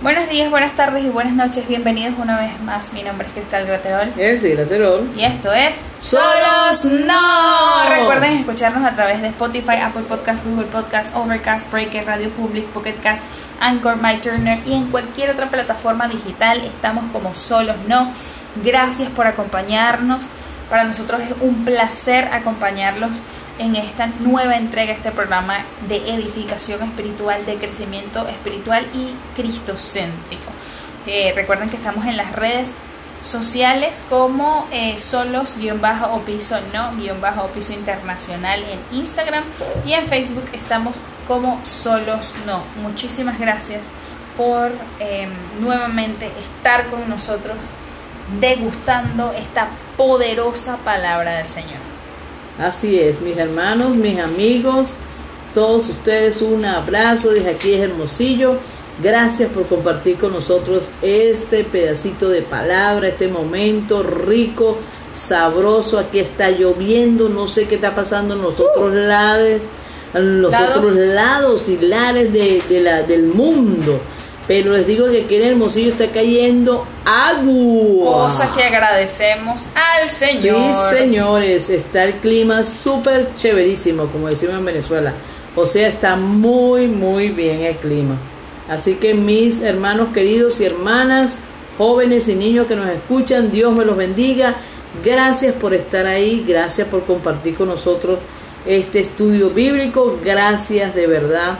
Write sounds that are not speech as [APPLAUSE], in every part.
Buenos días, buenas tardes y buenas noches. Bienvenidos una vez más. Mi nombre es Cristal Graterol. Es Graterol. Y esto es Solos No. Recuerden escucharnos a través de Spotify, Apple Podcast, Google Podcast, Overcast, Breaker, Radio Public, Pocket Cast, Anchor, My Turner y en cualquier otra plataforma digital. Estamos como Solos No. Gracias por acompañarnos. Para nosotros es un placer acompañarlos en esta nueva entrega, este programa de edificación espiritual, de crecimiento espiritual y cristocéntrico. Eh, recuerden que estamos en las redes sociales como eh, solos-o piso no-o piso internacional en Instagram y en Facebook estamos como solos no. Muchísimas gracias por em, nuevamente estar con nosotros degustando esta poderosa palabra del Señor. Así es, mis hermanos, mis amigos, todos ustedes un abrazo desde aquí es Hermosillo. Gracias por compartir con nosotros este pedacito de palabra, este momento rico, sabroso. Aquí está lloviendo, no sé qué está pasando en los otros lados, en los otros lados y lares de, la, del mundo. Pero les digo que aquí en Hermosillo está cayendo agua. Cosa que agradecemos al Señor. Sí, señores, está el clima súper chéverísimo, como decimos en Venezuela. O sea, está muy, muy bien el clima. Así que mis hermanos queridos y hermanas, jóvenes y niños que nos escuchan, Dios me los bendiga. Gracias por estar ahí, gracias por compartir con nosotros este estudio bíblico. Gracias de verdad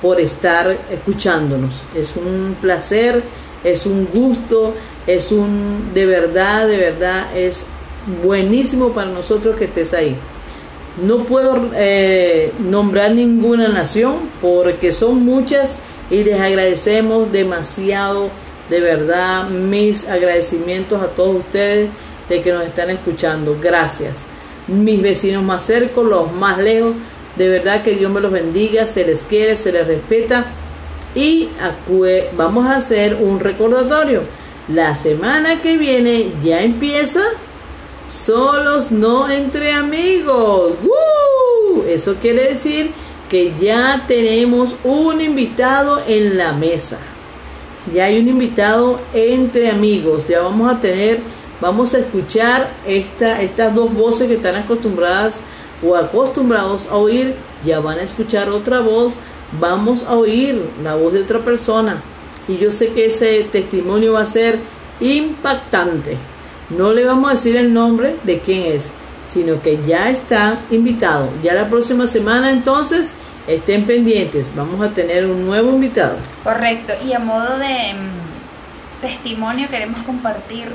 por estar escuchándonos. Es un placer, es un gusto, es un, de verdad, de verdad, es buenísimo para nosotros que estés ahí. No puedo eh, nombrar ninguna nación porque son muchas y les agradecemos demasiado, de verdad, mis agradecimientos a todos ustedes de que nos están escuchando. Gracias. Mis vecinos más cerca, los más lejos, de verdad que Dios me los bendiga, se les quiere, se les respeta. Y vamos a hacer un recordatorio. La semana que viene ya empieza solos, no entre amigos. Eso quiere decir que ya tenemos un invitado en la mesa. Ya hay un invitado entre amigos. Ya vamos a tener, vamos a escuchar esta, estas dos voces que están acostumbradas o acostumbrados a oír, ya van a escuchar otra voz, vamos a oír la voz de otra persona. Y yo sé que ese testimonio va a ser impactante. No le vamos a decir el nombre de quién es, sino que ya está invitado. Ya la próxima semana entonces estén pendientes, vamos a tener un nuevo invitado. Correcto, y a modo de mm, testimonio queremos compartir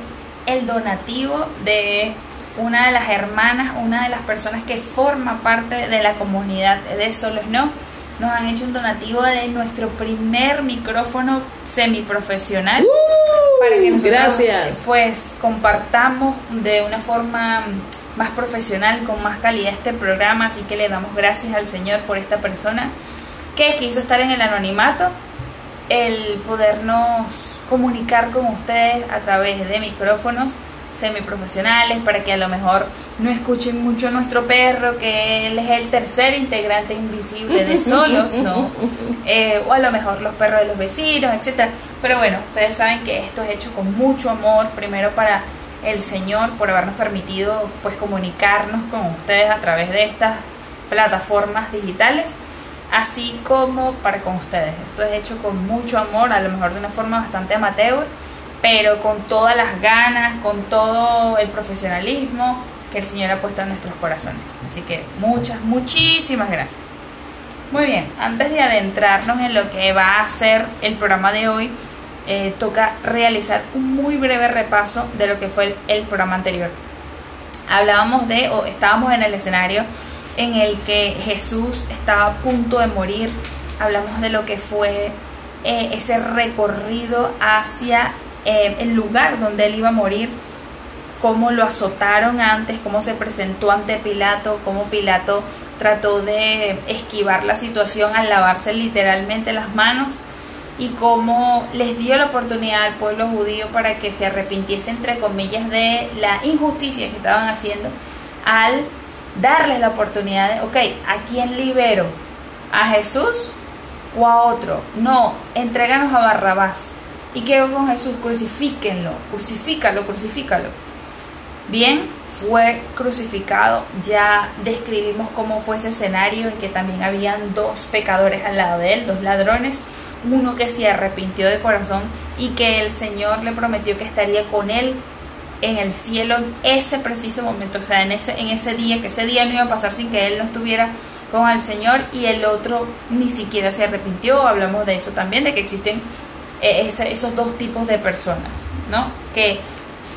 el donativo de una de las hermanas, una de las personas que forma parte de la comunidad de Solos No, nos han hecho un donativo de nuestro primer micrófono semiprofesional ¡Uh! para que nosotros gracias. pues compartamos de una forma más profesional, con más calidad este programa, así que le damos gracias al Señor por esta persona que quiso estar en el anonimato, el podernos comunicar con ustedes a través de micrófonos semiprofesionales para que a lo mejor no escuchen mucho a nuestro perro, que él es el tercer integrante invisible de solos, ¿no? [LAUGHS] Eh, o a lo mejor los perros de los vecinos, etcétera. Pero bueno, ustedes saben que esto es hecho con mucho amor, primero para el Señor por habernos permitido pues comunicarnos con ustedes a través de estas plataformas digitales así como para con ustedes. Esto es hecho con mucho amor, a lo mejor de una forma bastante amateur, pero con todas las ganas, con todo el profesionalismo que el Señor ha puesto en nuestros corazones. Así que muchas, muchísimas gracias. Muy bien, antes de adentrarnos en lo que va a ser el programa de hoy, eh, toca realizar un muy breve repaso de lo que fue el, programa anterior. Hablábamos de, o estábamos en el escenario en el que Jesús estaba a punto de morir. Hablamos de lo que fue eh, ese recorrido hacia eh, el lugar donde él iba a morir, cómo lo azotaron antes, cómo se presentó ante Pilato, cómo Pilato trató de esquivar la situación al lavarse literalmente las manos y cómo les dio la oportunidad al pueblo judío para que se arrepintiese entre comillas de la injusticia que estaban haciendo al darles la oportunidad de, ok, ¿a quién libero? ¿A Jesús o a otro? No, entréganos a Barrabás ¿Y hago con Jesús? Crucifíquenlo, crucifícalo, crucifícalo. Bien, fue crucificado. Ya describimos cómo fue ese escenario en que también habían dos pecadores al lado de él, dos ladrones, uno que se arrepintió de corazón y que el Señor le prometió que estaría con él en el cielo en ese preciso momento, o sea, en ese, en ese día, que ese día no iba a pasar sin que él no estuviera con el Señor y el otro ni siquiera se arrepintió, hablamos de eso también, de que existen esos dos tipos de personas, ¿no? Que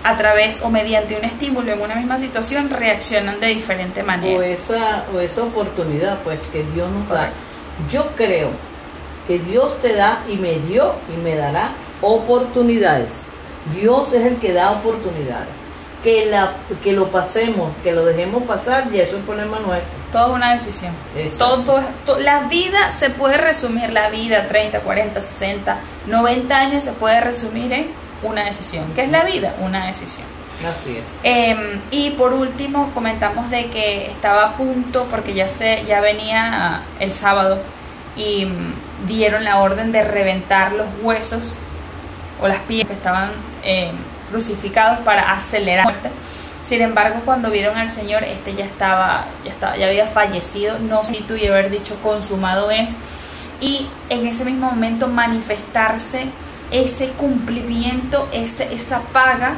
a través o mediante un estímulo en una misma situación reaccionan de diferente manera. O esa, o esa oportunidad, pues, que Dios nos da. Yo creo que Dios te da y me dio y me dará oportunidades. Dios es el que da oportunidades. Que, la, que lo pasemos, que lo dejemos pasar, y eso es problema nuestro. Todo es una decisión. Todo, todo, la vida se puede resumir, la vida 30, 40, 60, 90 años se puede resumir en una decisión. ¿Qué es la vida? Una decisión. Así es. Em, y por último comentamos de que estaba a punto, porque ya, se, ya venía el sábado, y mm, dieron la orden de reventar los huesos o las piedras que estaban em, crucificados para acelerar la muerte. Sin embargo, cuando vieron al Señor, este ya estaba, ya estaba, ya había fallecido, no tú y haber dicho consumado es, y en ese mismo momento manifestarse ese cumplimiento, ese, esa paga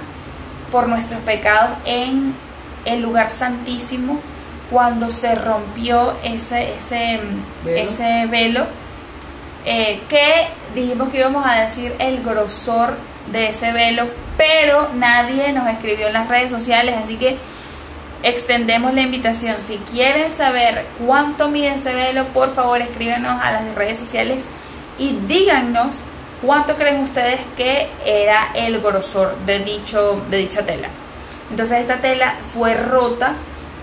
por nuestros pecados en el lugar santísimo cuando se rompió ese, ese velo, ese velo eh, que dijimos que íbamos a decir el grosor de ese velo, pero nadie nos escribió en las redes sociales, así que extendemos la invitación. Si quieren saber cuánto mide ese velo, por favor escríbenos a las redes sociales y díganos cuánto creen ustedes que era el grosor de, dicho, de dicha tela. Entonces esta tela fue rota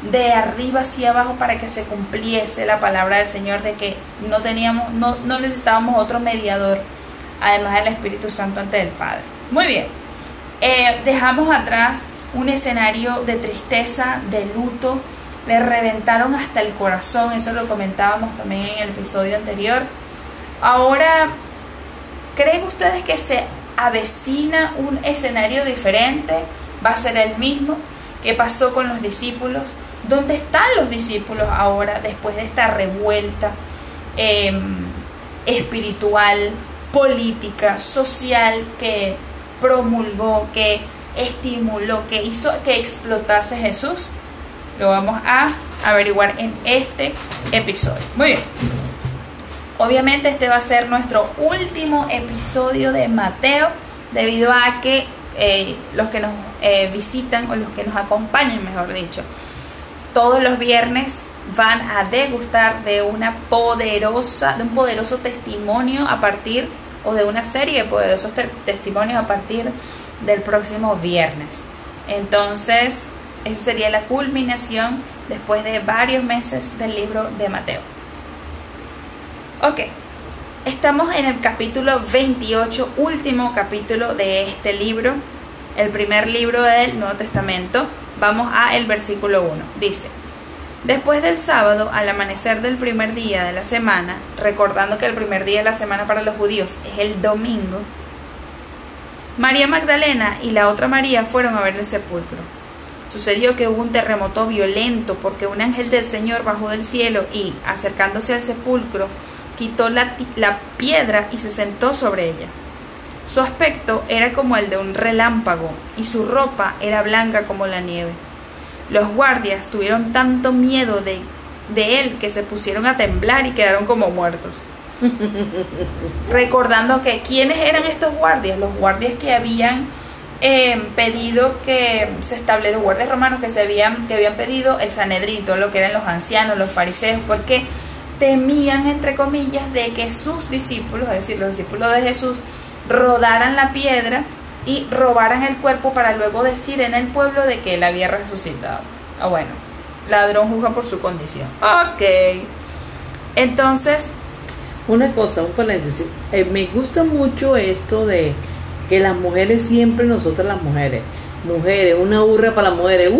de arriba hacia abajo para que se cumpliese la palabra del Señor de que no teníamos, no, no necesitábamos otro mediador, además del Espíritu Santo ante el Padre. Muy bien, eh, dejamos atrás un escenario de tristeza, de luto, le reventaron hasta el corazón, eso lo comentábamos también en el episodio anterior. Ahora, ¿creen ustedes que se avecina un escenario diferente? ¿Va a ser el mismo? ¿Qué pasó con los discípulos? ¿Dónde están los discípulos ahora después de esta revuelta em, espiritual, política, social que promulgó, que estimuló, que hizo que explotase Jesús? Lo vamos a averiguar en este episodio. Muy bien. Obviamente este va a ser nuestro último episodio de Mateo debido a que eh, los que nos eh, visitan o los que nos acompañan, mejor dicho, todos los viernes van a degustar de una poderosa, de un poderoso testimonio a partir o de una serie de poderosos testimonios a partir del próximo viernes. Entonces, esa sería la culminación después de varios meses del libro de Mateo. Ok, estamos en el capítulo 28, último capítulo de este libro, el primer libro del Nuevo Testamento. Vamos a el versículo 1. Dice, Después del sábado, al amanecer del primer día de la semana, recordando que el primer día de la semana para los judíos es el domingo, María Magdalena y la otra María fueron a ver el sepulcro. Sucedió que hubo un terremoto violento porque un ángel del Señor bajó del cielo y, acercándose al sepulcro, quitó la, la piedra y se sentó sobre ella. Su aspecto era como el de un relámpago y su ropa era blanca como la nieve. Los guardias tuvieron tanto miedo de, de él que se pusieron a temblar y quedaron como muertos. [LAUGHS] Recordando que quiénes eran estos guardias, los guardias que habían eh, pedido que se estableciera, los guardias romanos que se habían, que habían pedido el Sanedrito, lo que eran los ancianos, los fariseos, porque temían, entre comillas, de que sus discípulos, es decir, los discípulos de Jesús, rodaran la piedra y robaran el cuerpo para luego decir en el pueblo de que él había resucitado. Ah, bueno, ladrón juzga por su condición. Ok. Entonces... Una cosa, un paréntesis. Eh, me gusta mucho esto de que las mujeres siempre, nosotras las mujeres, mujeres, una hurra para las mujeres.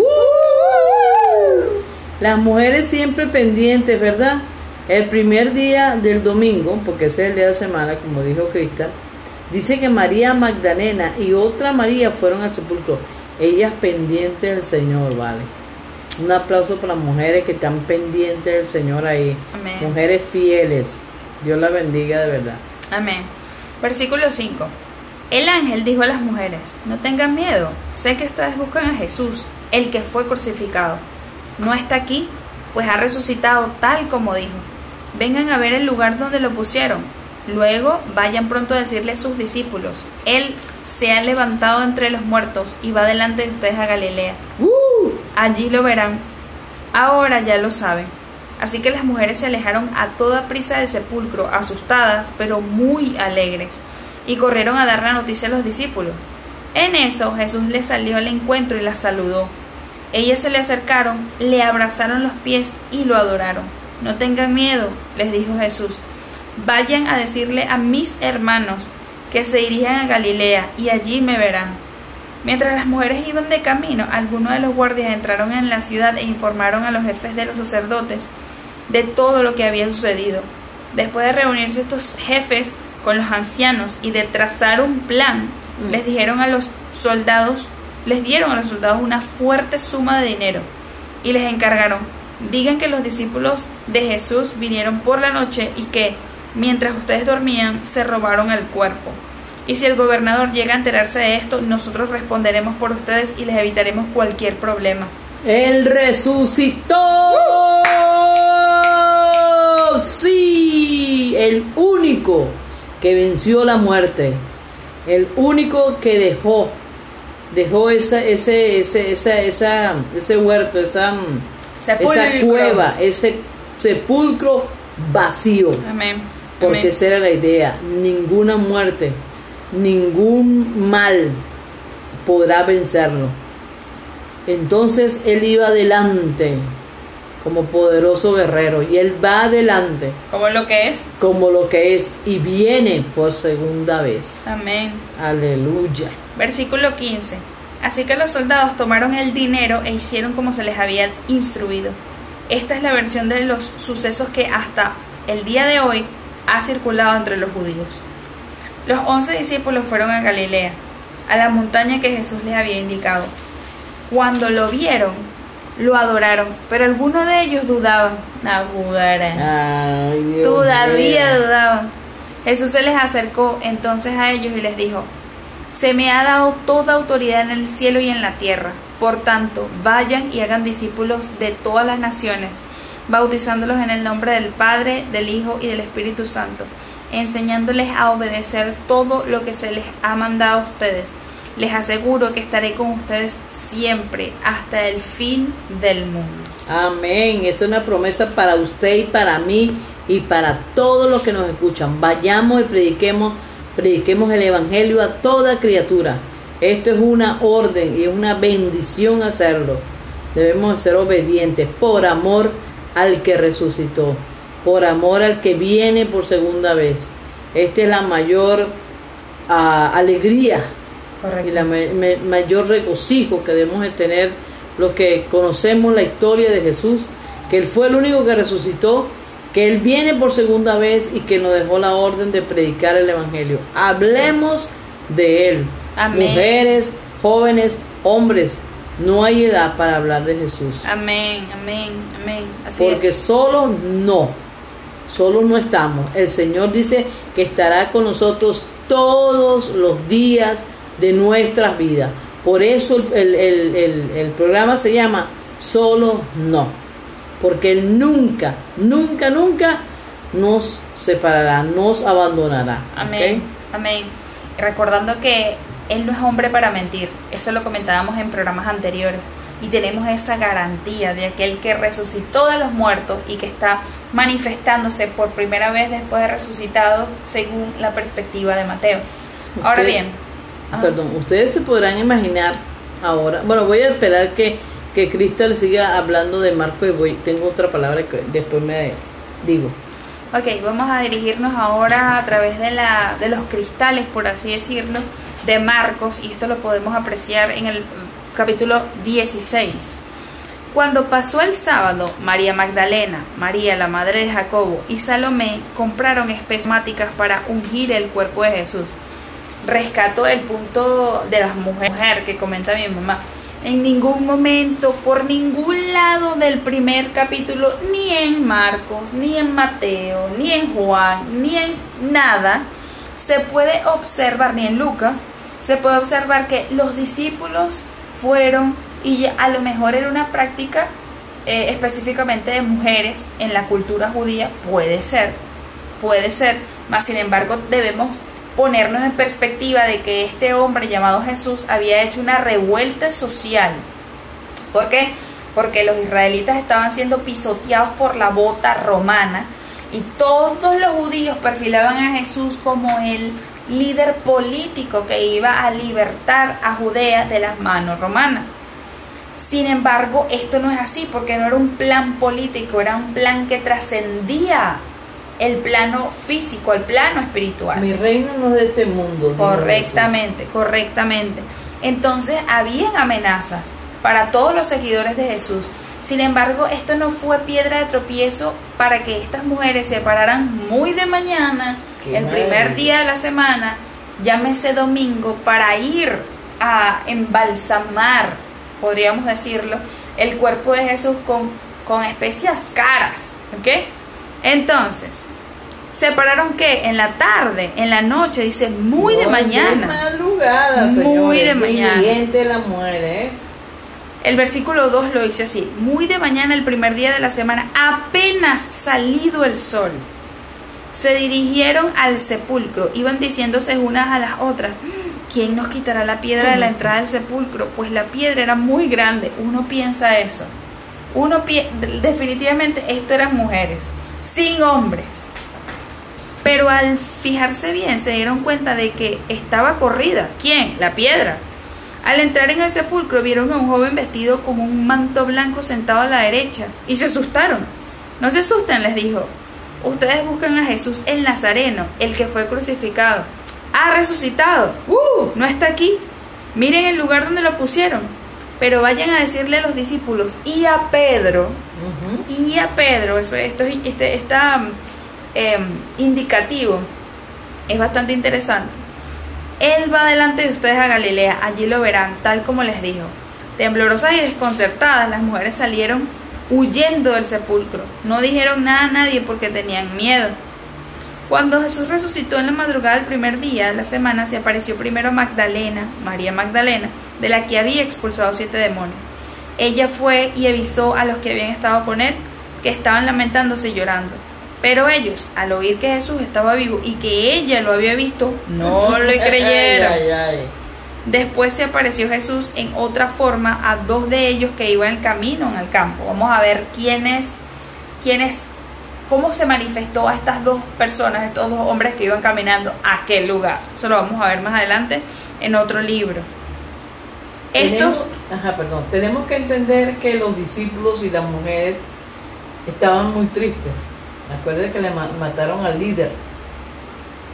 Las mujeres siempre pendientes, ¿verdad? El primer día del domingo, porque ese es el día de semana, como dijo Cristal, Dice que María Magdalena y otra María fueron al sepulcro. Ellas pendientes del Señor, ¿vale? Un aplauso para las mujeres que están pendientes del Señor ahí. Amén. Mujeres fieles. Dios la bendiga de verdad. Amén. Versículo 5. El ángel dijo a las mujeres, no tengan miedo, sé que ustedes buscan a Jesús, el que fue crucificado. No está aquí, pues ha resucitado tal como dijo. Vengan a ver el lugar donde lo pusieron. Luego vayan pronto a decirle a sus discípulos, Él se ha levantado entre los muertos y va delante de ustedes a Galilea. ¡Uh! Allí lo verán. Ahora ya lo saben. Así que las mujeres se alejaron a toda prisa del sepulcro, asustadas, pero muy alegres, y corrieron a dar la noticia a los discípulos. En eso Jesús les salió al encuentro y las saludó. Ellas se le acercaron, le abrazaron los pies y lo adoraron. No tengan miedo, les dijo Jesús. Vayan a decirle a mis hermanos que se dirijan a Galilea y allí me verán. Mientras las mujeres iban de camino, algunos de los guardias entraron en la ciudad e informaron a los jefes de los sacerdotes de todo lo que había sucedido. Después de reunirse estos jefes con los ancianos y de trazar un plan, Mm. les dijeron a los soldados, les dieron a los soldados una fuerte suma de dinero y les encargaron, digan que los discípulos de Jesús vinieron por la noche y que mientras ustedes dormían se robaron el cuerpo. Y si el gobernador llega a enterarse de esto, nosotros responderemos por ustedes y les evitaremos cualquier problema. Él resucitó. Sí, el único que venció la muerte. El único que dejó dejó esa, ese, ese, esa, esa, ese huerto, esa, esa cueva, ese sepulcro vacío. Amén. Porque Amén. esa era la idea. Ninguna muerte, ningún mal podrá vencerlo. Entonces él iba adelante como poderoso guerrero y él va adelante Como lo que es. como lo que es y viene por segunda vez. Amén. Aleluya. Versículo 15. Así que los soldados tomaron el dinero e hicieron como se les había instruido. Esta es la versión de los sucesos que hasta el día de hoy ha circulado entre los judíos. Los once discípulos fueron a Galilea, a la montaña que Jesús les había indicado. Cuando lo vieron, lo adoraron, pero algunos de ellos dudaban. Ay, Dios Todavía mío. dudaban. Jesús se les acercó entonces a ellos y les dijo, se me ha dado toda autoridad en el cielo y en la tierra. Por tanto, vayan y hagan discípulos de todas las naciones, bautizándolos en el nombre del Padre, del Hijo y del Espíritu Santo, enseñándoles a obedecer todo lo que se les ha mandado a ustedes. Les aseguro que estaré con ustedes siempre, hasta el fin del mundo. Amén. Es una promesa para usted y para mí y para todos los que nos escuchan. Vayamos y prediquemos, prediquemos el evangelio a toda criatura. Esto es una orden y es una bendición hacerlo. Debemos ser obedientes por amor al que resucitó, por amor al que viene por segunda vez. Esta es la mayor ah, alegría y la ma- ma- mayor regocijo que debemos de tener los que conocemos la historia de Jesús, que Él fue el único que resucitó, que Él viene por segunda vez y que nos dejó la orden de predicar el Evangelio. Hablemos de Él. Amén. Mujeres, jóvenes, hombres, no hay edad para hablar de Jesús. Amén, amén, amén. Así Porque es. solo no, solo no estamos. El Señor dice que estará con nosotros todos los días de nuestras vidas. Por eso el, el- el- el programa se llama Solo no. Porque Él nunca, nunca, nunca nos separará, nos abandonará. Amén, amén. Recordando que Él no es hombre para mentir, eso lo comentábamos en programas anteriores. Y tenemos esa garantía de aquel que resucitó de los muertos y que está manifestándose por primera vez después de resucitado según la perspectiva de Mateo. Ahora bien, ajá. Perdón, ustedes se podrán imaginar ahora. Bueno, voy a esperar que, que Cristo le siga hablando de Marco y voy. Tengo otra palabra que después me digo. Ok, vamos a dirigirnos ahora a través de, la, de los cristales, por así decirlo, de Marcos, y esto lo podemos apreciar en el capítulo 16. Cuando pasó el sábado, María Magdalena, María la madre de Jacobo y Salomé compraron espesmáticas para ungir el cuerpo de Jesús. rescato el punto de las mujeres que comenta mi mamá. En ningún momento, por ningún lado del primer capítulo, ni en Marcos, ni en Mateo, ni en Juan, ni en nada, se puede observar, ni en Lucas, se puede observar que los discípulos fueron, y a lo mejor era una práctica eh, específicamente de mujeres en la cultura judía, puede ser, puede ser, mas sin embargo debemos ponernos en perspectiva de que este hombre llamado Jesús había hecho una revuelta social. ¿Por qué? Porque los israelitas estaban siendo pisoteados por la bota romana y todos los judíos perfilaban a Jesús como el líder político que iba a libertar a Judea de las manos romanas. Sin embargo, esto no es así porque no era un plan político, era un plan que trascendía el plano físico, el plano espiritual. Mi reino no es de este mundo. Correctamente, correctamente. Entonces, habían amenazas para todos los seguidores de Jesús. Sin embargo, esto no fue piedra de tropiezo para que estas mujeres se pararan muy de mañana, el primer día de la semana, llámese domingo, para ir a embalsamar, podríamos decirlo, el cuerpo de Jesús con, con especias caras. ¿Ok? Entonces, se pararon que en la tarde, en la noche, dice muy de mañana. madrugada, muy de mañana. la. ¿eh? El versículo 2 lo dice así, muy de mañana el primer día de la semana, apenas salido el sol, se dirigieron al sepulcro, iban diciéndose unas a las otras, ¿quién nos quitará la piedra de la entrada del sepulcro? Pues la piedra era muy grande, uno piensa eso, uno definitivamente esto eran mujeres, sin hombres. Pero al fijarse bien se dieron cuenta de que estaba corrida. ¿Quién? La piedra. Al entrar en el sepulcro vieron a un joven vestido con un manto blanco sentado a la derecha y se asustaron. No se asusten, les dijo. Ustedes buscan a Jesús el Nazareno, el que fue crucificado. Ha resucitado. Uh, no está aquí. Miren el lugar donde lo pusieron. Pero vayan a decirle a los discípulos y a Pedro, y a Pedro, eso, esto este, está em, indicativo, es bastante interesante él va delante de ustedes a Galilea, allí lo verán, tal como les dijo. Temblorosas y desconcertadas, las mujeres salieron huyendo del sepulcro. No dijeron nada a nadie porque tenían miedo. Cuando Jesús resucitó en la madrugada del primer día de la semana, se apareció primero Magdalena, María Magdalena, de la que había expulsado siete demonios. Ella fue y avisó a los que habían estado con él que estaban lamentándose y llorando. Pero ellos, al oír que Jesús estaba vivo y que ella lo había visto, no [LAUGHS] le creyeron. Después se apareció Jesús en otra forma a dos de ellos que iban en camino en el campo. Vamos a ver quiénes, quiénes, cómo se manifestó a estas dos personas, estos dos hombres que iban caminando a aquel lugar. Eso lo vamos a ver más adelante en otro libro. Estos, ajá, perdón, tenemos que entender que los discípulos y las mujeres estaban muy tristes Acuérdense que le mataron al líder.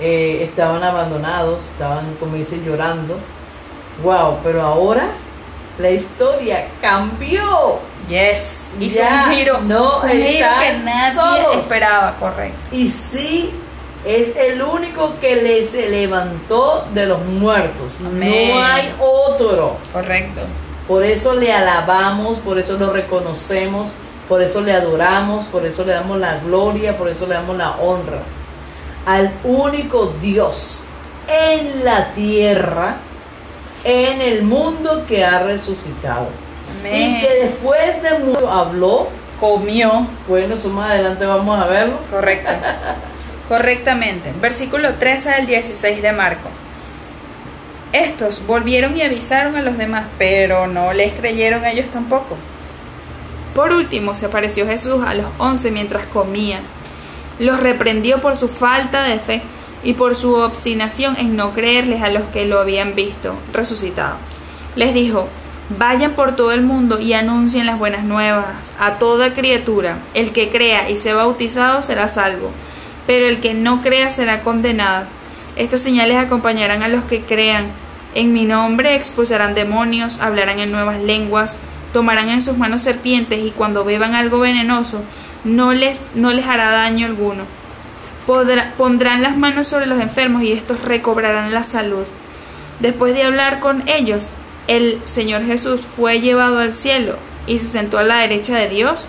Eh, estaban abandonados, estaban, como dice, llorando. Wow, pero ahora la historia cambió. Yes, hizo un giro, no un que nadie esperaba, correcto. Y sí, es el único que le se levantó de los muertos. No hay otro. Correcto. Por eso le alabamos, por eso lo reconocemos, por eso le adoramos, por eso le damos la gloria, por eso le damos la honra al único Dios en la tierra, en el mundo que ha resucitado. Y que después de mucho habló, comió. Bueno, eso más adelante vamos a verlo. Correcto. [LAUGHS] Correctamente. Versículo 13 al 16 de Marcos. Estos volvieron y avisaron a los demás, pero no les creyeron ellos tampoco. Por último, se apareció Jesús a los once mientras comían. Los reprendió por su falta de fe y por su obstinación en no creerles a los que lo habían visto resucitado. Les dijo, vayan por todo el mundo y anuncien las buenas nuevas a toda criatura. El que crea y sea bautizado será salvo, pero el que no crea será condenado. Estas señales acompañarán a los que crean. En mi nombre expulsarán demonios, hablarán en nuevas lenguas, tomarán en sus manos serpientes y cuando beban algo venenoso no les, no les hará daño alguno. Pondrán las manos sobre los enfermos y estos recobrarán la salud. Después de hablar con ellos, el Señor Jesús fue llevado al cielo y se sentó a la derecha de Dios.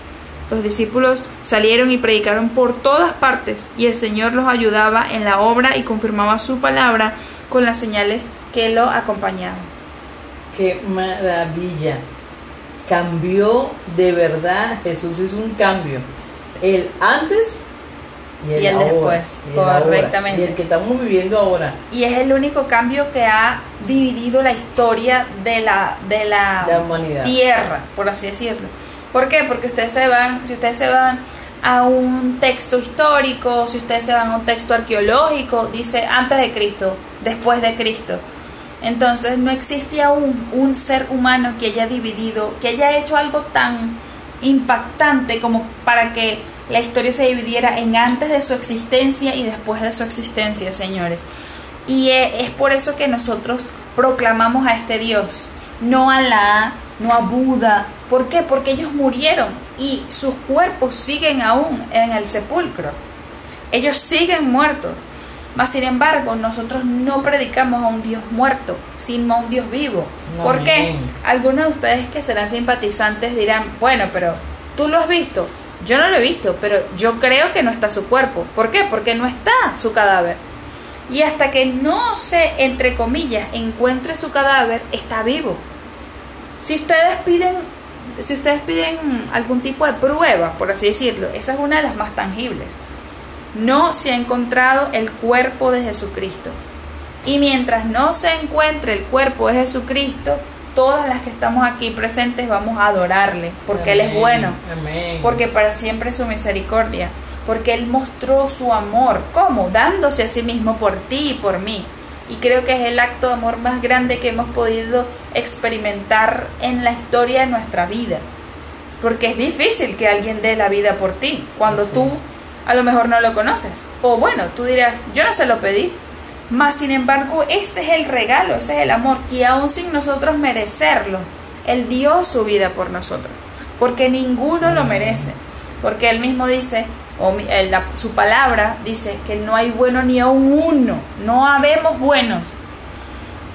Los discípulos salieron y predicaron por todas partes y el Señor los ayudaba en la obra y confirmaba su palabra con las señales que lo acompañaban. Qué maravilla. Cambió de verdad. Jesús hizo un cambio. El antes y el, Y el ahora, después, y el ahora, correctamente. y el que estamos viviendo ahora. Y es el único cambio que ha dividido la historia de la, de la, La humanidad. tierra, por así decirlo. ¿Por qué? Porque ustedes se van, si ustedes se van a un texto histórico, si ustedes se van a un texto arqueológico, dice antes de Cristo, después de Cristo. Entonces no existe aún un ser humano que haya dividido, que haya hecho algo tan impactante como para que la historia se dividiera en antes de su existencia y después de su existencia, señores. Y es por eso que nosotros proclamamos a este Dios, no a Alá, no a Buda. ¿Por qué? Porque ellos murieron y sus cuerpos siguen aún en el sepulcro. Ellos siguen muertos. Mas sin embargo, nosotros no predicamos a un Dios muerto, sino a un Dios vivo. ¿Por qué? Algunos de ustedes que serán simpatizantes dirán, bueno, pero tú lo has visto. Yo no lo he visto, pero yo creo que no está su cuerpo. ¿Por qué? Porque no está su cadáver. Y hasta que no se, entre comillas, encuentre su cadáver, está vivo. Si ustedes piden, si ustedes piden algún tipo de prueba, por así decirlo, esa es una de las más tangibles. No se ha encontrado el cuerpo de Jesucristo. Y mientras no se encuentre el cuerpo de Jesucristo, todas las que estamos aquí presentes vamos a adorarle, porque Él es bueno, Amén. porque para siempre es su misericordia, porque Él mostró su amor, ¿cómo? Dándose a sí mismo por ti y por mí. Y creo que es el acto de amor más grande que hemos podido experimentar en la historia de nuestra vida. Porque es difícil que alguien dé la vida por ti cuando Sí. tú a lo mejor no lo conoces. O bueno, tú dirás, yo no se lo pedí. Mas sin embargo, ese es el regalo, ese es el amor, que aún sin nosotros merecerlo, Él dio su vida por nosotros. Porque ninguno lo merece. Porque Él mismo dice, o eh, la- su palabra dice que no hay bueno ni aun uno, no habemos buenos.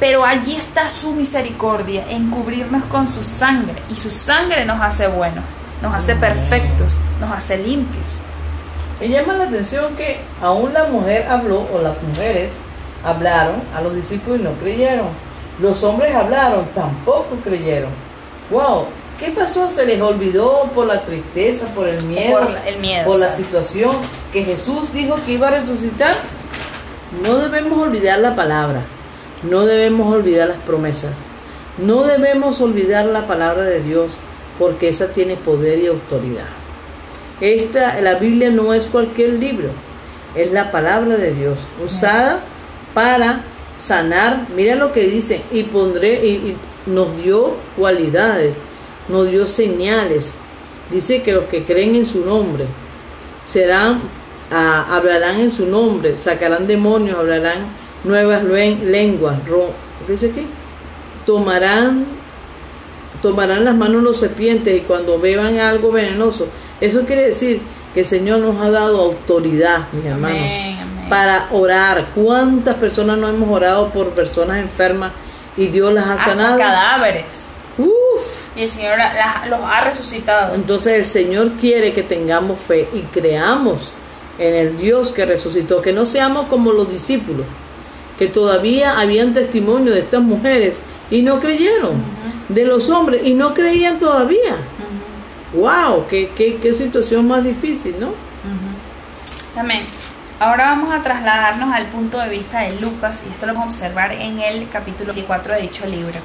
Pero allí está su misericordia, en cubrirnos con su sangre. Y su sangre nos hace buenos, nos hace perfectos, nos hace limpios. Me llama la atención que aún la mujer habló, o las mujeres hablaron a los discípulos y no creyeron. Los hombres hablaron, tampoco creyeron. ¡Wow! ¿Qué pasó? ¿Se les olvidó por la tristeza, por el miedo? Por la- el miedo, Por la ¿sabes? situación que Jesús dijo que iba a resucitar. No debemos olvidar la palabra. No debemos olvidar las promesas. No debemos olvidar la palabra de Dios porque esa tiene poder y autoridad. Esta, la Biblia no es cualquier libro, es la palabra de Dios, usada para sanar. Mira lo que dice, y pondré, y, y nos dio cualidades, nos dio señales. Dice que los que creen en su nombre serán, ah, hablarán en su nombre, sacarán demonios, hablarán nuevas lenguas. ro- ¿Qué dice aquí? Tomarán tomarán las manos los serpientes y cuando beban algo venenoso. Eso quiere decir que el Señor nos ha dado autoridad, mis hermanos, Amén, amén. para orar. ¿Cuántas personas no hemos orado por personas enfermas y Dios las ha Hasta sanado? cadáveres. Y el Señor la- los ha resucitado. Entonces el Señor quiere que tengamos fe y creamos en el Dios que resucitó, que no seamos como los discípulos, que todavía habían testimonio de estas mujeres y no creyeron, de los hombres y no creían todavía. ¡Wow! Qué, qué, qué situación más difícil, ¿no? Amén. Ahora vamos a trasladarnos al punto de vista de Lucas y esto lo vamos a observar en el capítulo 24 de dicho libro.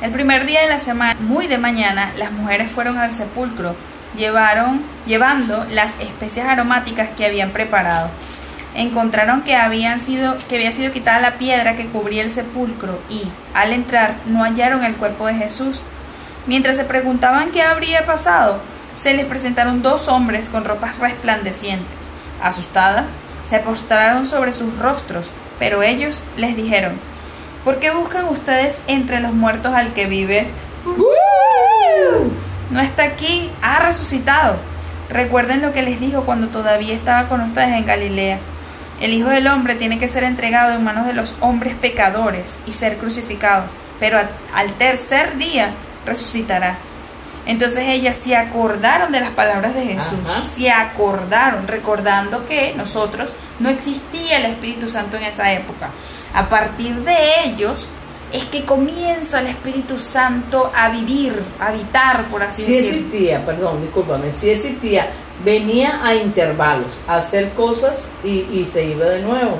El primer día de la semana, muy de mañana, las mujeres fueron al sepulcro, llevaron, llevando las especias aromáticas que habían preparado. Encontraron que, habían sido, que había sido quitada la piedra que cubría el sepulcro y, al entrar, no hallaron el cuerpo de Jesús. Mientras se preguntaban qué habría pasado, se les presentaron dos hombres con ropas resplandecientes. Asustadas, se postraron sobre sus rostros, pero ellos les dijeron, ¿por qué buscan ustedes entre los muertos al que vive? No está aquí, ha resucitado. Recuerden lo que les dijo cuando todavía estaba con ustedes en Galilea. El Hijo del Hombre tiene que ser entregado en manos de los hombres pecadores y ser crucificado, pero al tercer día resucitará. Entonces ellas se acordaron de las palabras de Jesús, se acordaron, recordando que nosotros no existía el Espíritu Santo en esa época. A partir de ellos es que comienza el Espíritu Santo a vivir, a habitar, por así decirlo. Sí existía, perdón, discúlpame, sí existía, venía a intervalos, a hacer cosas y, se iba de nuevo.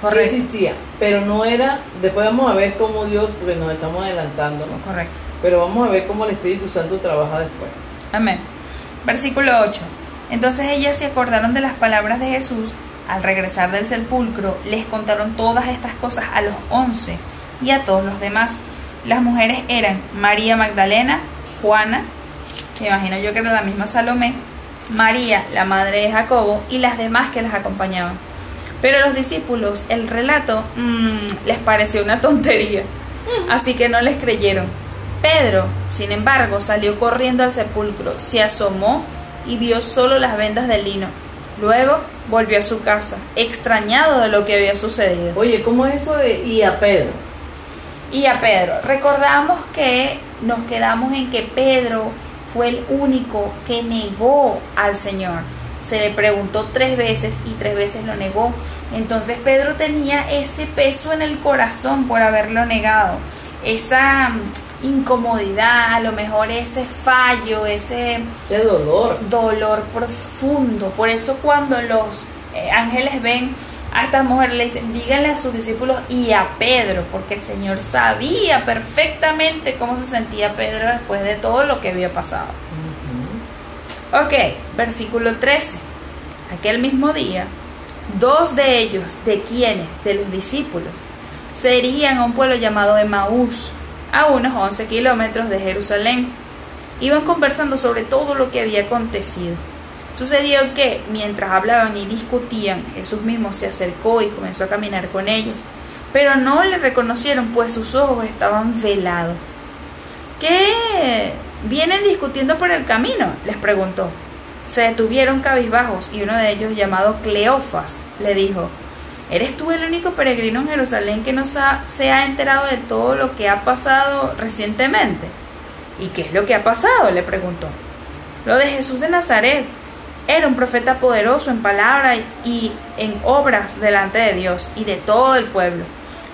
Correcto. Sí existía, pero no era, después vamos a ver cómo Dios, porque nos estamos adelantando, ¿no? Correcto. Pero vamos a ver cómo el Espíritu Santo trabaja después. Amén. Versículo 8. Entonces ellas se acordaron de las palabras de Jesús. Al regresar del sepulcro, les contaron todas estas cosas a los once y a todos los demás. Las mujeres eran María Magdalena, Juana, me imagino yo que era la misma Salomé, María, la madre de Jacobo, y las demás que las acompañaban. Pero a los discípulos el relato mm, les pareció una tontería, así que no les creyeron. Pedro, sin embargo, salió corriendo al sepulcro, se asomó y vio solo las vendas de lino. Luego volvió a su casa, extrañado de lo que había sucedido. Oye, ¿cómo es eso de y a Pedro? Y a Pedro. Recordamos que nos quedamos en que Pedro fue el único que negó al Señor. Se le preguntó tres veces y tres veces lo negó. Entonces Pedro tenía ese peso en el corazón por haberlo negado. Esa incomodidad, a lo mejor ese fallo, ese, dolor. dolor profundo. Por eso cuando los eh, ángeles ven a esta mujer le dicen, díganle a sus discípulos y a Pedro, porque el Señor sabía perfectamente cómo se sentía Pedro después de todo lo que había pasado. Ok, versículo 13. Aquel mismo día, dos de ellos, de quienes, de los discípulos, se irían a un pueblo llamado Emaús, a unos 11 kilómetros de Jerusalén. Iban conversando sobre todo lo que había acontecido. Sucedió que, mientras hablaban y discutían, Jesús mismo se acercó y comenzó a caminar con ellos, pero no le reconocieron, pues sus ojos estaban velados. ¿Qué vienen discutiendo por el camino? les preguntó. Se detuvieron cabizbajos y uno de ellos, llamado Cleofas, le dijo, ¿Eres tú el único peregrino en Jerusalén que no se ha enterado de todo lo que ha pasado recientemente? ¿Y qué es lo que ha pasado? le preguntó. Lo de Jesús de Nazaret. Era un profeta poderoso en palabra y en obras delante de Dios y de todo el pueblo.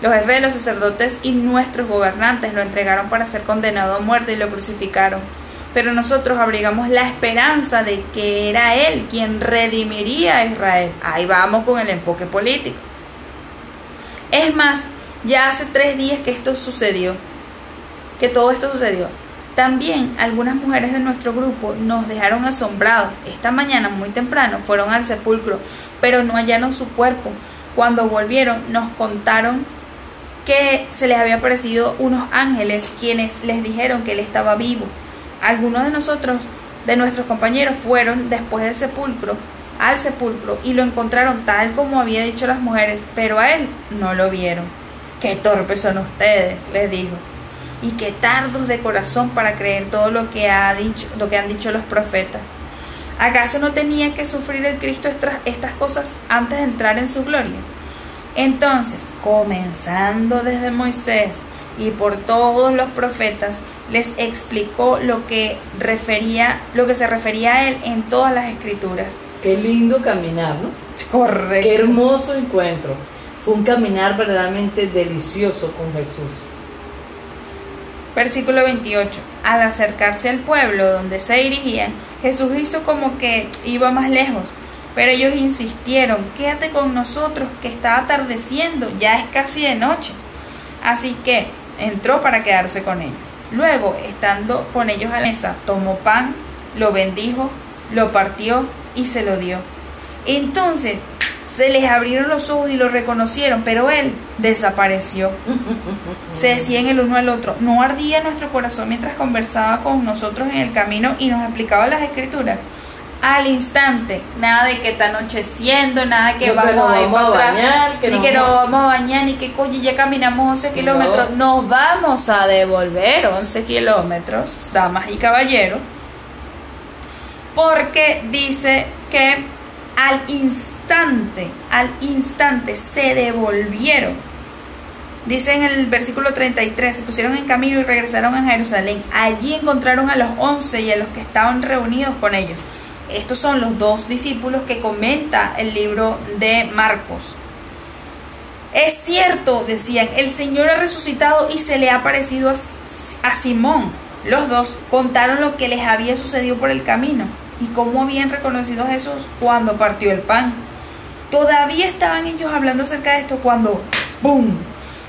Los jefes de los sacerdotes y nuestros gobernantes lo entregaron para ser condenado a muerte y lo crucificaron. Pero nosotros abrigamos la esperanza de que era Él quien redimiría a Israel. Ahí vamos con el enfoque político. Es más, ya hace tres días que esto sucedió, que todo esto sucedió. También algunas mujeres de nuestro grupo nos dejaron asombrados. Esta mañana muy temprano fueron al sepulcro, pero no hallaron su cuerpo. Cuando volvieron nos contaron que se les había aparecido unos ángeles quienes les dijeron que él estaba vivo. Algunos de nosotros, de nuestros compañeros, fueron después del sepulcro al sepulcro y lo encontraron tal como había dicho las mujeres, pero a él no lo vieron. Qué torpes son ustedes, les dijo y qué tardos de corazón para creer todo lo que, ha dicho, lo que han dicho los profetas. ¿Acaso no tenía que sufrir el Cristo estas cosas antes de entrar en su gloria? Entonces, comenzando desde Moisés y por todos los profetas, les explicó lo que refería, lo que se refería a él en todas las escrituras. Qué lindo caminar, ¿no? Correcto. Qué hermoso encuentro. Fue un caminar verdaderamente delicioso con Jesús. Versículo 28. Al acercarse al pueblo donde se dirigían, Jesús hizo como que iba más lejos, pero ellos insistieron, quédate con nosotros, que está atardeciendo, ya es casi de noche. Así que entró para quedarse con ellos. Luego, estando con ellos a la mesa, tomó pan, lo bendijo, lo partió y se lo dio. Entonces se les abrieron los ojos y lo reconocieron, pero él desapareció. Se decían el uno al otro, no ardía nuestro corazón mientras conversaba con nosotros en el camino y nos explicaba las escrituras. Al instante, nada de que está anocheciendo, nada de que vamos, a a bañar, ni que nos vamos a bañar, ni que coño, ya caminamos 11 kilómetros, nos vamos a devolver 11 kilómetros, damas y caballeros, porque dice que al instante al instante se devolvieron. Dice en el versículo 33, se pusieron en camino y regresaron a Jerusalén. Allí encontraron a los once y a los que estaban reunidos con ellos. Estos son los dos discípulos que comenta el libro de Marcos. Es cierto, decían, el Señor ha resucitado y se le ha aparecido a, a Simón. Los dos contaron lo que les había sucedido por el camino y cómo habían reconocido a Jesús cuando partió el pan. Todavía estaban ellos hablando acerca de esto cuando ¡boom!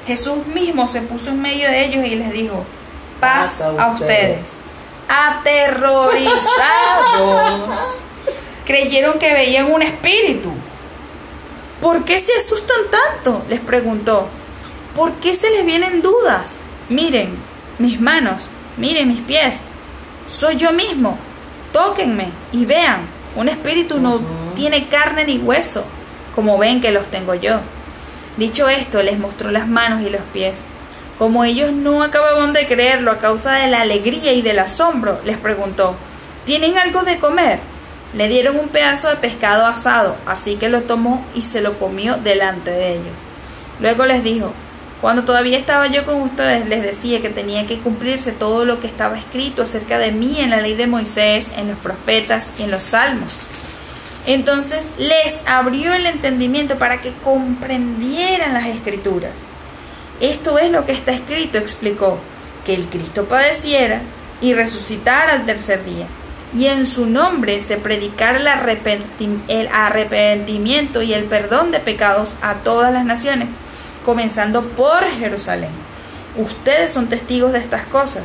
Jesús mismo se puso en medio de ellos y les dijo, paz a ustedes. Aterrorizados, [LAUGHS] creyeron que veían un espíritu. ¿Por qué se asustan tanto? les preguntó. ¿Por qué se les vienen dudas? Miren mis manos, miren mis pies. Soy yo mismo. Tóquenme y vean. Un espíritu no tiene carne ni hueso, como ven que los tengo yo. Dicho esto, les mostró las manos y los pies. Como ellos no acababan de creerlo a causa de la alegría y del asombro, les preguntó, ¿tienen algo de comer? Le dieron un pedazo de pescado asado, así que lo tomó y se lo comió delante de ellos. Luego les dijo, cuando todavía estaba yo con ustedes les decía que tenía que cumplirse todo lo que estaba escrito acerca de mí en la ley de Moisés, en los profetas y en los salmos. Entonces les abrió el entendimiento para que comprendieran las escrituras. Esto es lo que está escrito, explicó, que el Cristo padeciera y resucitara al tercer día, y en su nombre se predicara el, arrepentimiento y el perdón de pecados a todas las naciones, comenzando por Jerusalén. Ustedes son testigos de estas cosas.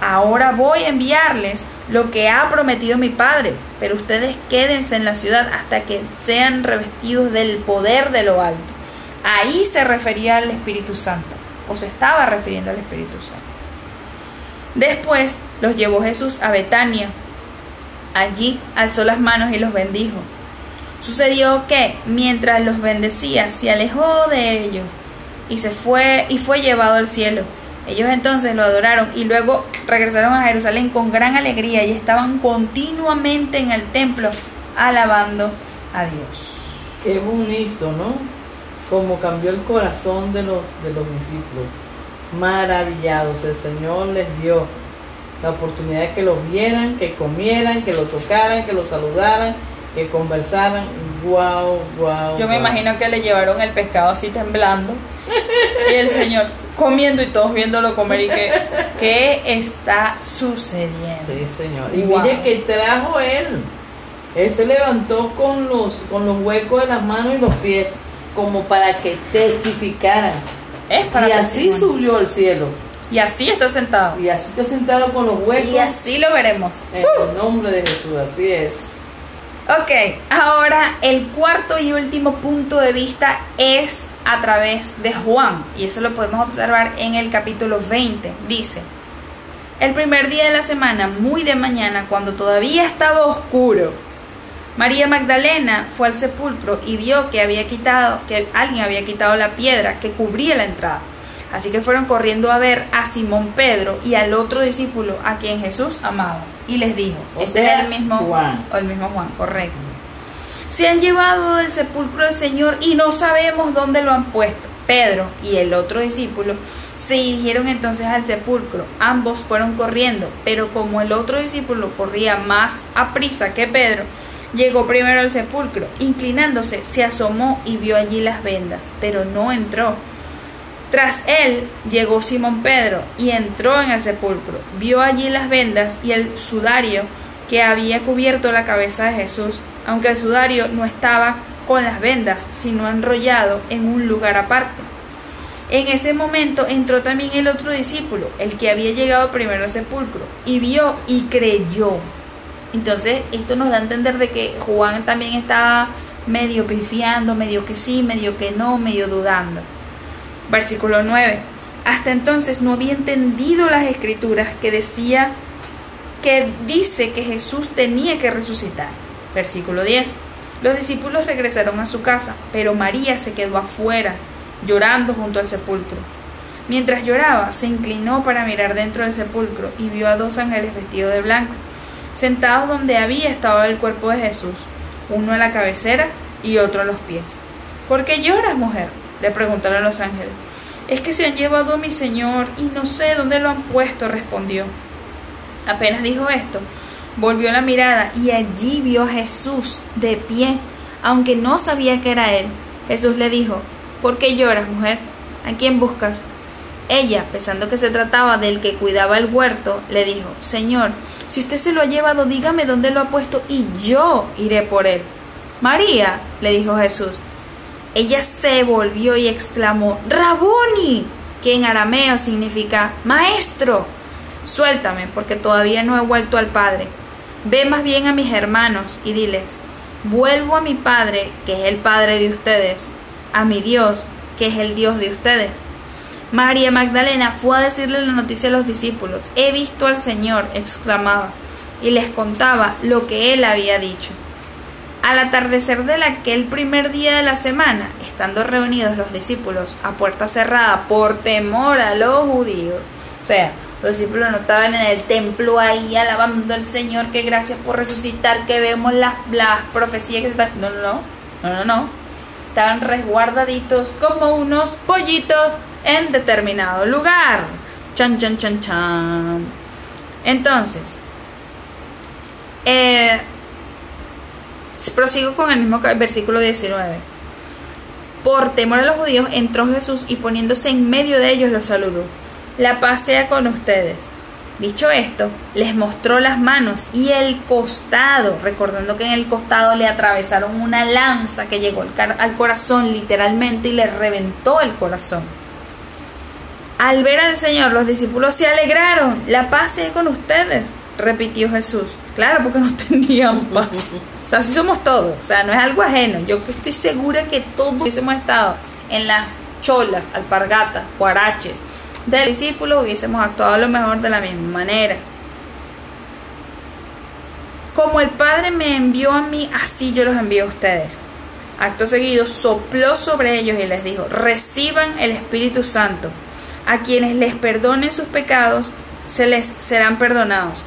Ahora voy a enviarles lo que ha prometido mi Padre, pero ustedes quédense en la ciudad hasta que sean revestidos del poder de lo alto. Ahí se refería al Espíritu Santo, o se estaba refiriendo al Espíritu Santo. Después los llevó Jesús a Betania. Allí alzó las manos y los bendijo. Sucedió que, mientras los bendecía, se alejó de ellos y se fue y fue llevado al cielo. Ellos entonces lo adoraron y luego regresaron a Jerusalén con gran alegría y estaban continuamente en el templo alabando a Dios. Qué bonito, ¿no? Como cambió el corazón de los, de los discípulos. Maravillados, el Señor les dio la oportunidad de que los vieran, que comieran, que lo tocaran, que lo saludaran, que conversaran. Wow, wow. Yo me imagino que le llevaron el pescado así temblando y el Señor comiendo y todos viéndolo comer y que qué está sucediendo. Sí, Señor. Y mire que trajo él. Él se levantó con los con los huecos de las manos y los pies como para que testificaran. Es para y así subió al cielo. Y así está sentado. Y así está sentado con los huecos. Y así lo veremos. En el nombre de Jesús, así es. Ok, ahora el cuarto y último punto de vista es a través de Juan, y eso lo podemos observar en el capítulo 20. Dice, el primer día de la semana, muy de mañana, cuando todavía estaba oscuro, María Magdalena fue al sepulcro y vio que había quitado, que alguien había quitado la piedra que cubría la entrada. Así que fueron corriendo a ver a Simón Pedro y al otro discípulo a quien Jesús amaba. Y les dijo, O este sea, el mismo Juan. o el mismo Juan, correcto. Se han llevado del sepulcro al Señor y no sabemos dónde lo han puesto. Pedro y el otro discípulo se dirigieron entonces al sepulcro. Ambos fueron corriendo, pero como el otro discípulo corría más a prisa que Pedro, llegó primero al sepulcro. Inclinándose, se asomó y vio allí las vendas, pero no entró. Tras él llegó Simón Pedro y entró en el sepulcro. Vio allí las vendas y el sudario que había cubierto la cabeza de Jesús, aunque el sudario no estaba con las vendas, sino enrollado en un lugar aparte. En ese momento entró también el otro discípulo, el que había llegado primero al sepulcro, y vio y creyó. Entonces, esto nos da a entender de que Juan también estaba medio pifiando, medio que sí, medio que no, medio dudando. Versículo 9. Hasta entonces no había entendido las escrituras que decía que dice que Jesús tenía que resucitar. Versículo 10. Los discípulos regresaron a su casa, pero María se quedó afuera, llorando junto al sepulcro. Mientras lloraba, se inclinó para mirar dentro del sepulcro y vio a dos ángeles vestidos de blanco, sentados donde había estado el cuerpo de Jesús, uno a la cabecera y otro a los pies. ¿Por qué lloras, mujer? Le preguntaron los ángeles. Es que se han llevado a mi señor y no sé dónde lo han puesto, respondió. Apenas dijo esto, volvió la mirada y allí vio a Jesús de pie, aunque no sabía que era él. Jesús le dijo, ¿por qué lloras, mujer? ¿A quién buscas? Ella, pensando que se trataba del que cuidaba el huerto, le dijo, Señor, si usted se lo ha llevado, dígame dónde lo ha puesto y yo iré por él. María, le dijo Jesús. Ella se volvió y exclamó, Raboni, que en arameo significa maestro. Suéltame, porque todavía no he vuelto al Padre. Ve más bien a mis hermanos y diles, vuelvo a mi Padre, que es el Padre de ustedes, a mi Dios, que es el Dios de ustedes. María Magdalena fue a decirle la noticia a los discípulos. He visto al Señor, exclamaba, y les contaba lo que él había dicho. Al atardecer de aquel primer día de la semana, estando reunidos los discípulos a puerta cerrada por temor a los judíos, o sea, los discípulos no estaban en el templo ahí alabando al Señor, que gracias por resucitar, que vemos las, las profecías que se están... No, no, no, no, no. Estaban resguardaditos como unos pollitos en determinado lugar. Chan, chan, chan, chan. Entonces, eh, prosigo con el mismo versículo 19. Por temor a los judíos entró Jesús y poniéndose en medio de ellos los saludó. La paz sea con ustedes. Dicho esto, les mostró las manos y el costado, recordando que en el costado le atravesaron una lanza que llegó al corazón literalmente y le reventó el corazón. Al ver al Señor, los discípulos se alegraron. La paz sea con ustedes, repitió Jesús. Claro, porque no [LAUGHS] tenían paz. Así somos todos. O sea, no es algo ajeno. Yo estoy segura que todos hubiésemos estado en las cholas, alpargatas, guaraches del discípulo, hubiésemos actuado lo mejor de la misma manera. Como el Padre me envió a mí, así yo los envío a ustedes. Acto seguido, sopló sobre ellos y les dijo, reciban el Espíritu Santo. A quienes les perdonen sus pecados, se les serán perdonados.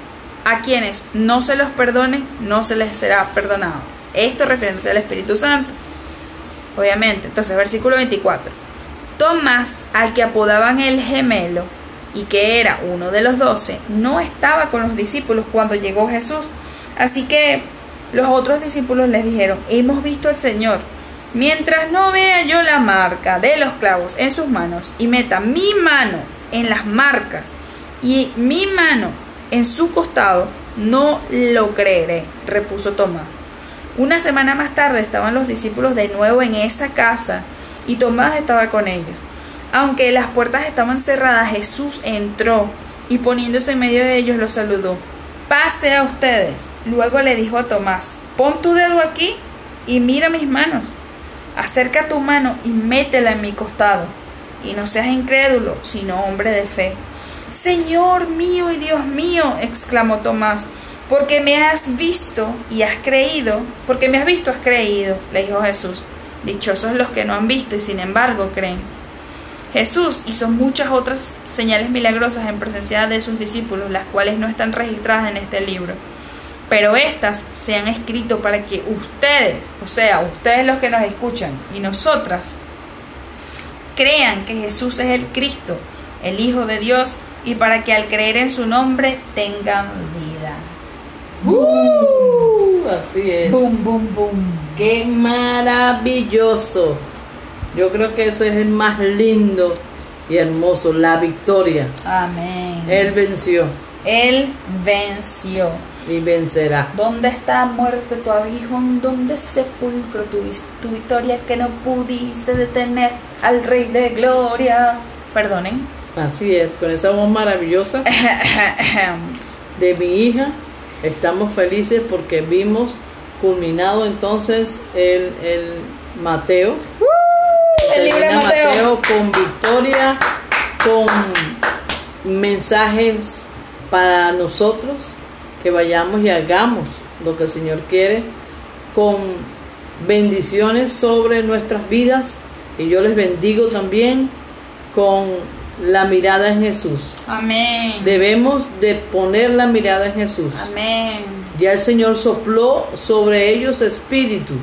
A quienes no se los perdonen, no se les será perdonado. Esto refiriéndose al Espíritu Santo. Obviamente. Entonces, versículo 24. Tomás, al que apodaban el gemelo, y que era uno de los doce, no estaba con los discípulos cuando llegó Jesús. Así que los otros discípulos les dijeron, hemos visto al Señor. Mientras no vea yo la marca de los clavos en sus manos y meta mi mano en las marcas y mi mano en su costado, no lo creeré, repuso Tomás. Una semana más tarde estaban los discípulos de nuevo en esa casa y Tomás estaba con ellos. Aunque las puertas estaban cerradas, Jesús entró y poniéndose en medio de ellos los saludó. Pase a ustedes. Luego le dijo a Tomás, pon tu dedo aquí y mira mis manos. Acerca tu mano y métela en mi costado. Y no seas incrédulo, sino hombre de fe. Señor mío y Dios mío, exclamó Tomás, porque me has visto y has creído, porque me has visto, has creído, le dijo Jesús. Dichosos los que no han visto y sin embargo creen. Jesús hizo muchas otras señales milagrosas en presencia de sus discípulos, las cuales no están registradas en este libro. Pero estas se han escrito para que ustedes, o sea, ustedes los que nos escuchan y nosotras, crean que Jesús es el Cristo, el Hijo de Dios, y para que al creer en su nombre tengan vida. Uh, así es. Boom, boom, boom. Qué maravilloso. Yo creo que eso es el más lindo y hermoso, la victoria. Amén. Él venció. Él venció. Y vencerá. ¿Dónde está muerte tu aguijón? ¿Dónde sepulcro tu, tu victoria que no pudiste detener al Rey de Gloria? Perdonen. Así es, con esa voz maravillosa [LAUGHS] de mi hija, estamos felices porque vimos culminado entonces el, el Mateo. el libro de Mateo. con victoria, con mensajes para nosotros, que vayamos y hagamos lo que el Señor quiere, con bendiciones sobre nuestras vidas, y yo les bendigo también con la mirada en Jesús. Amén. Debemos de poner la mirada en Jesús. Amén ya el Señor sopló sobre ellos espíritu.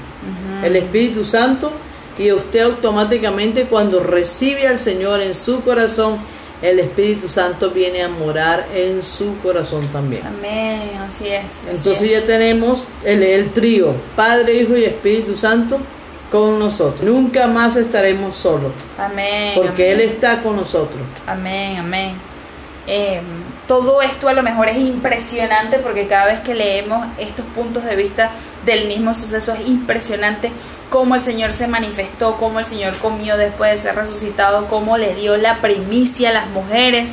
el Espíritu Santo y usted automáticamente cuando recibe al Señor en su corazón, el Espíritu Santo viene a morar en su corazón también. Amén, así es. así Entonces es. ya tenemos el, el trío, Padre, Hijo y Espíritu Santo con nosotros. Nunca más estaremos solos, Amén. porque amén. Él está con nosotros. Amén, amén. Eh, todo esto a lo mejor es impresionante porque cada vez que leemos estos puntos de vista del mismo suceso es impresionante cómo el Señor se manifestó, cómo el Señor comió después de ser resucitado, cómo le dio la primicia a las mujeres,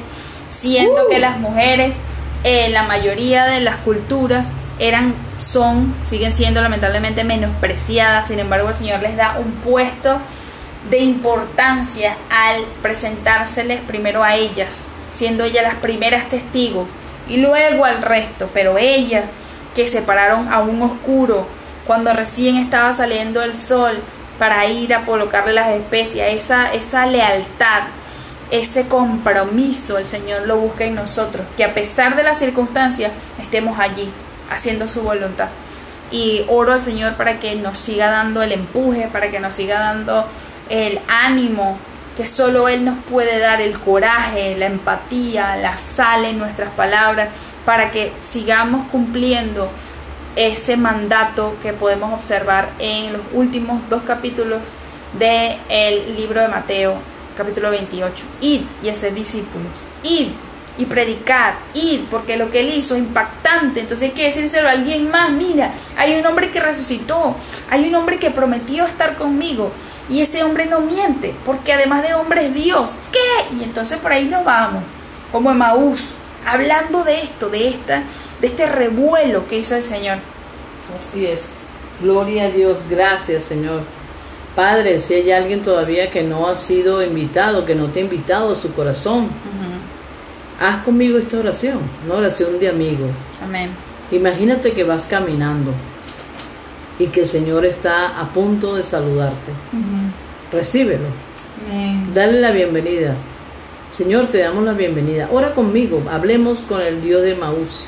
siendo Uh. que las mujeres, eh, la mayoría de las culturas eran, son, siguen siendo lamentablemente menospreciadas, sin embargo el Señor les da un puesto de importancia al presentárseles primero a ellas, siendo ellas las primeras testigos y luego al resto, pero ellas que se pararon a un oscuro cuando recién estaba saliendo el sol para ir a colocarle las especias, esa, esa lealtad, ese compromiso el Señor lo busca en nosotros, que a pesar de las circunstancias estemos allí haciendo su voluntad. Y oro al Señor para que nos siga dando el empuje, para que nos siga dando el ánimo que solo Él nos puede dar, el coraje, la empatía, la sal en nuestras palabras, para que sigamos cumpliendo ese mandato que podemos observar en los últimos dos capítulos del libro de Mateo, capítulo 28. Id y discípulos. Id y predicar, id, porque lo que él hizo impactante. Entonces hay que decírselo a alguien más. Mira, hay un hombre que resucitó, hay un hombre que prometió estar conmigo. Y ese hombre no miente, porque además de hombre es Dios. ¿Qué? Y entonces por ahí nos vamos, como Emaús, hablando de esto, de esta, de este revuelo que hizo el Señor. Así es. Gloria a Dios. Gracias, Señor. Padre, si hay alguien todavía que no ha sido invitado, que no te ha invitado a su corazón, haz conmigo esta oración, una oración de amigo. Amén. Imagínate que vas caminando y que el Señor está a punto de saludarte. Recíbelo, Amén. dale la bienvenida. Señor, te damos la bienvenida. Ora conmigo, hablemos con el Dios de Maús,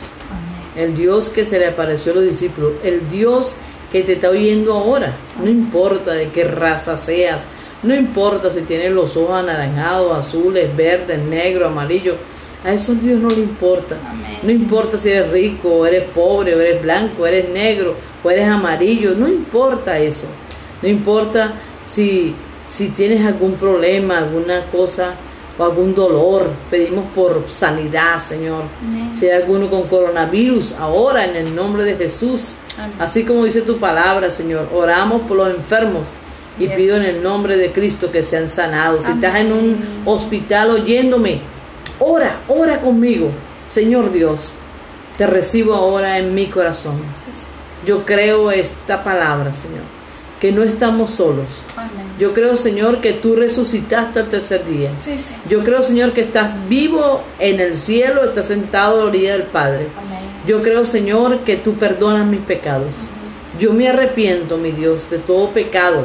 Amén. el Dios que se le apareció a los discípulos, el Dios que te está oyendo ahora. No importa de qué raza seas, no importa si tienes los ojos anaranjados, azules, verdes, negros, amarillos. A eso Dios no le importa. Amén. No importa si eres rico, o eres pobre, o eres blanco, eres negro, o eres amarillo, no importa eso. No importa si, si tienes algún problema, alguna cosa o algún dolor. Pedimos por sanidad, Señor. Amén. Si hay alguno con coronavirus, ahora en el nombre de Jesús. Amén. Así como dice tu palabra, Señor, oramos por los enfermos y Bien. pido en el nombre de Cristo que sean sanados. Si estás en un hospital oyéndome, ora, ora conmigo. Señor Dios, te recibo ahora en mi corazón. Yo creo esta palabra, Señor, que no estamos solos. Amén. Yo creo, Señor, que tú resucitaste al tercer día. Sí, sí. Yo creo, Señor, que estás vivo en el cielo, estás sentado a la orilla del Padre. Amén. Yo creo, Señor, que tú perdonas mis pecados. Yo me arrepiento, mi Dios, de todo pecado,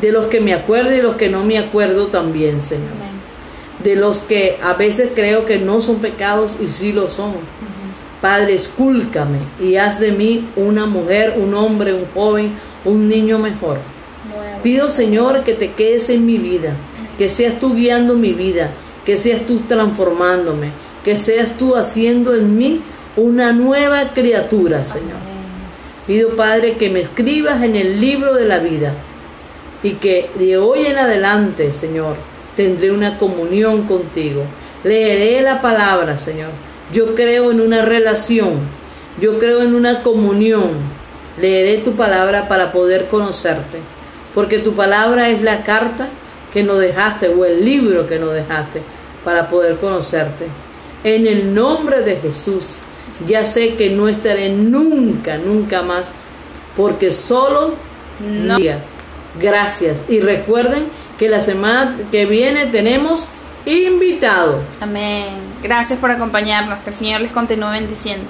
de los que me acuerdo y de los que no me acuerdo también, Señor. De los que a veces creo que no son pecados y sí lo son. Padre, escúlcame y haz de mí una mujer, un hombre, un joven, un niño mejor. Pido, Señor, que te quedes en mi vida, que seas tú guiando mi vida, que seas tú transformándome, que seas tú haciendo en mí una nueva criatura, Señor. Amén. Pido, Padre, que me escribas en el libro de la vida y que de hoy en adelante, Señor, tendré una comunión contigo. Leeré la palabra, Señor. Yo creo en una relación, yo creo en una comunión. Leeré tu palabra para poder conocerte, porque tu palabra es la carta que nos dejaste o el libro que nos dejaste para poder conocerte. En el nombre de Jesús, ya sé que no estaré nunca, nunca más, porque solo No. gracias. Y recuerden que la semana que viene tenemos invitado. Amén. Gracias por acompañarnos. Que el Señor les continúe bendiciendo.